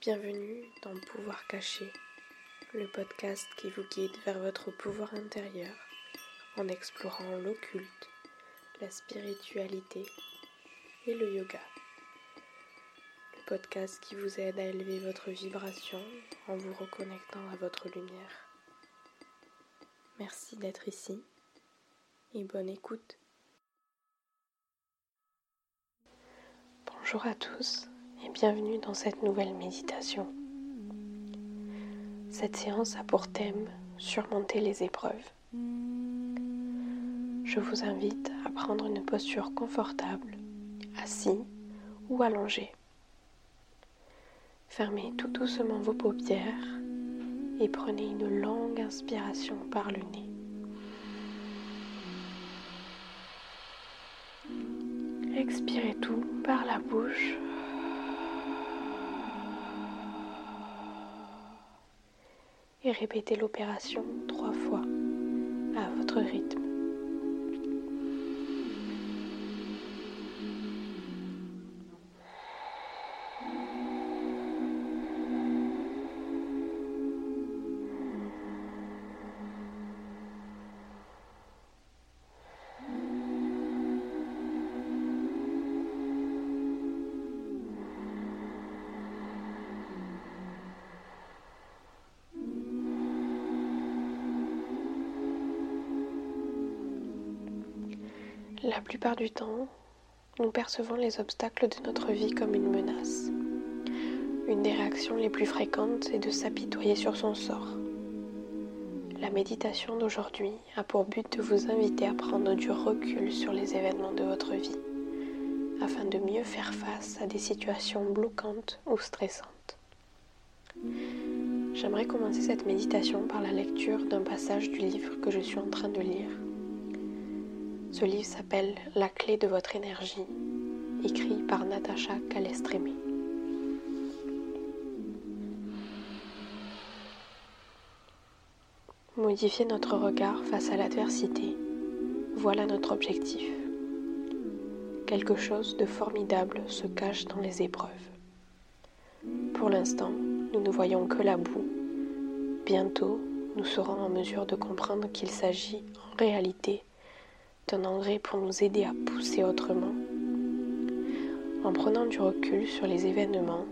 Bienvenue dans Pouvoir caché, le podcast qui vous guide vers votre pouvoir intérieur en explorant l'occulte, la spiritualité et le yoga. Le podcast qui vous aide à élever votre vibration en vous reconnectant à votre lumière. Merci d'être ici et bonne écoute. Bonjour à tous et bienvenue dans cette nouvelle méditation. Cette séance a pour thème surmonter les épreuves. Je vous invite à prendre une posture confortable, assis ou allongé. Fermez tout doucement vos paupières et prenez une longue inspiration par le nez. Expirez tout par la bouche. Et répétez l'opération trois fois à votre rythme. La plupart du temps, nous percevons les obstacles de notre vie comme une menace. Une des réactions les plus fréquentes est de s'apitoyer sur son sort. La méditation d'aujourd'hui a pour but de vous inviter à prendre du recul sur les événements de votre vie, afin de mieux faire face à des situations bloquantes ou stressantes. J'aimerais commencer cette méditation par la lecture d'un passage du livre que je suis en train de lire. Ce livre s'appelle La clé de votre énergie, écrit par Natacha Calestrémé. Modifier notre regard face à l'adversité, voilà notre objectif. Quelque chose de formidable se cache dans les épreuves. Pour l'instant, nous ne voyons que la boue. Bientôt, nous serons en mesure de comprendre qu'il s'agit en réalité un engrais pour nous aider à pousser autrement. En prenant du recul sur les événements,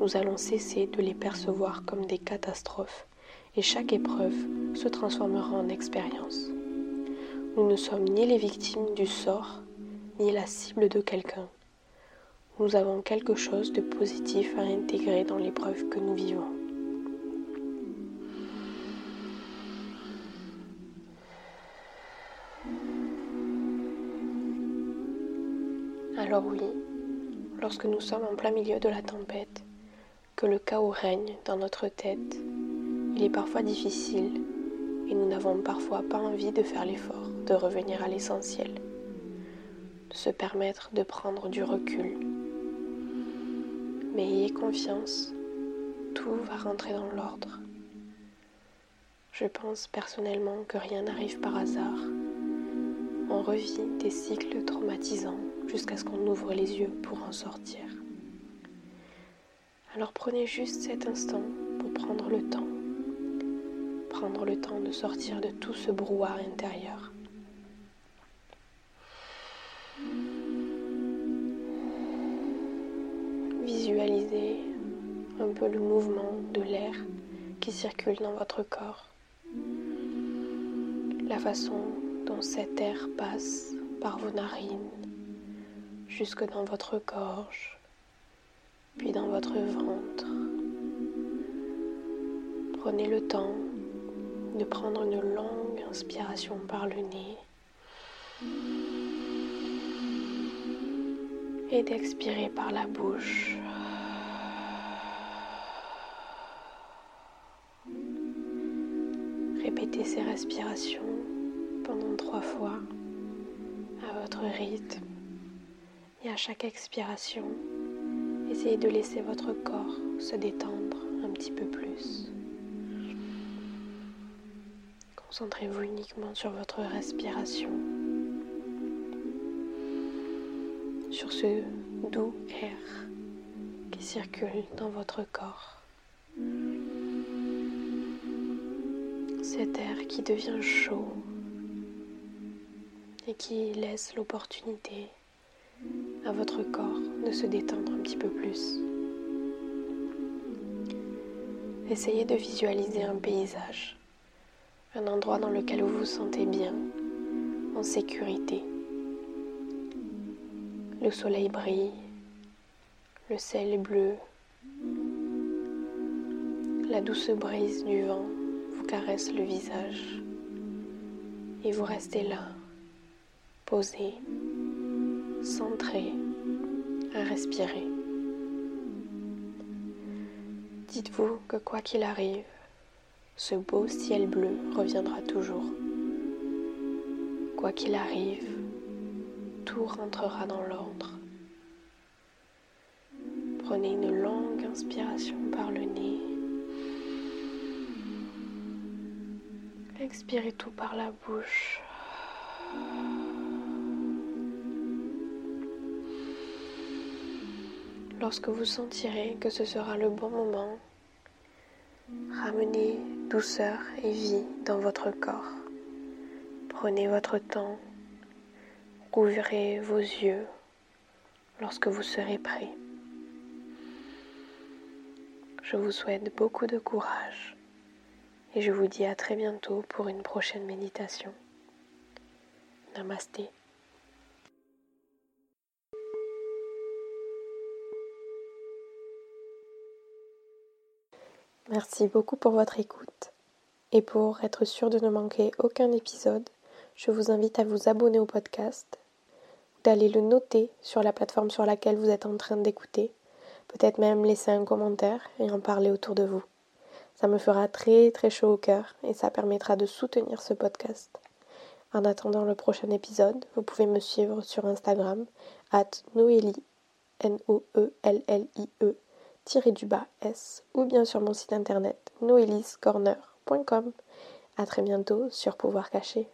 nous allons cesser de les percevoir comme des catastrophes et chaque épreuve se transformera en expérience. Nous ne sommes ni les victimes du sort, ni la cible de quelqu'un. Nous avons quelque chose de positif à intégrer dans l'épreuve que nous vivons. Alors oui, lorsque nous sommes en plein milieu de la tempête, que le chaos règne dans notre tête, il est parfois difficile et nous n'avons parfois pas envie de faire l'effort de revenir à l'essentiel, de se permettre de prendre du recul. Mais ayez confiance, tout va rentrer dans l'ordre. Je pense personnellement que rien n'arrive par hasard. On revit des cycles traumatisants jusqu'à ce qu'on ouvre les yeux pour en sortir. Alors prenez juste cet instant pour prendre le temps, prendre le temps de sortir de tout ce brouhaha intérieur. Visualisez un peu le mouvement de l'air qui circule dans votre corps, la façon dont cet air passe par vos narines jusque dans votre gorge, puis dans votre ventre. Prenez le temps de prendre une longue inspiration par le nez et d'expirer par la bouche. Répétez ces respirations pendant trois fois à votre rythme. Et à chaque expiration, essayez de laisser votre corps se détendre un petit peu plus. Concentrez-vous uniquement sur votre respiration, sur ce doux air qui circule dans votre corps. Cet air qui devient chaud et qui laisse l'opportunité à votre corps de se détendre un petit peu plus. Essayez de visualiser un paysage, un endroit dans lequel vous vous sentez bien, en sécurité. Le soleil brille, le ciel est bleu, la douce brise du vent vous caresse le visage et vous restez là, posé, centré, à respirer. Dites-vous que quoi qu'il arrive, ce beau ciel bleu reviendra toujours. Quoi qu'il arrive, tout rentrera dans l'ordre. Prenez une longue inspiration par le nez. Expirez tout par la bouche. Lorsque vous sentirez que ce sera le bon moment, ramenez douceur et vie dans votre corps. Prenez votre temps, ouvrez vos yeux lorsque vous serez prêt. Je vous souhaite beaucoup de courage et je vous dis à très bientôt pour une prochaine méditation. Namasté. Merci beaucoup pour votre écoute. Et pour être sûr de ne manquer aucun épisode, je vous invite à vous abonner au podcast, d'aller le noter sur la plateforme sur laquelle vous êtes en train d'écouter, peut-être même laisser un commentaire et en parler autour de vous. Ça me fera très très chaud au cœur et ça permettra de soutenir ce podcast. En attendant le prochain épisode, vous pouvez me suivre sur Instagram, at Noélie, N-O-E-L-L-I-E, S ou bien sur mon site internet noeliscorner.com. À très bientôt sur Pouvoir Caché.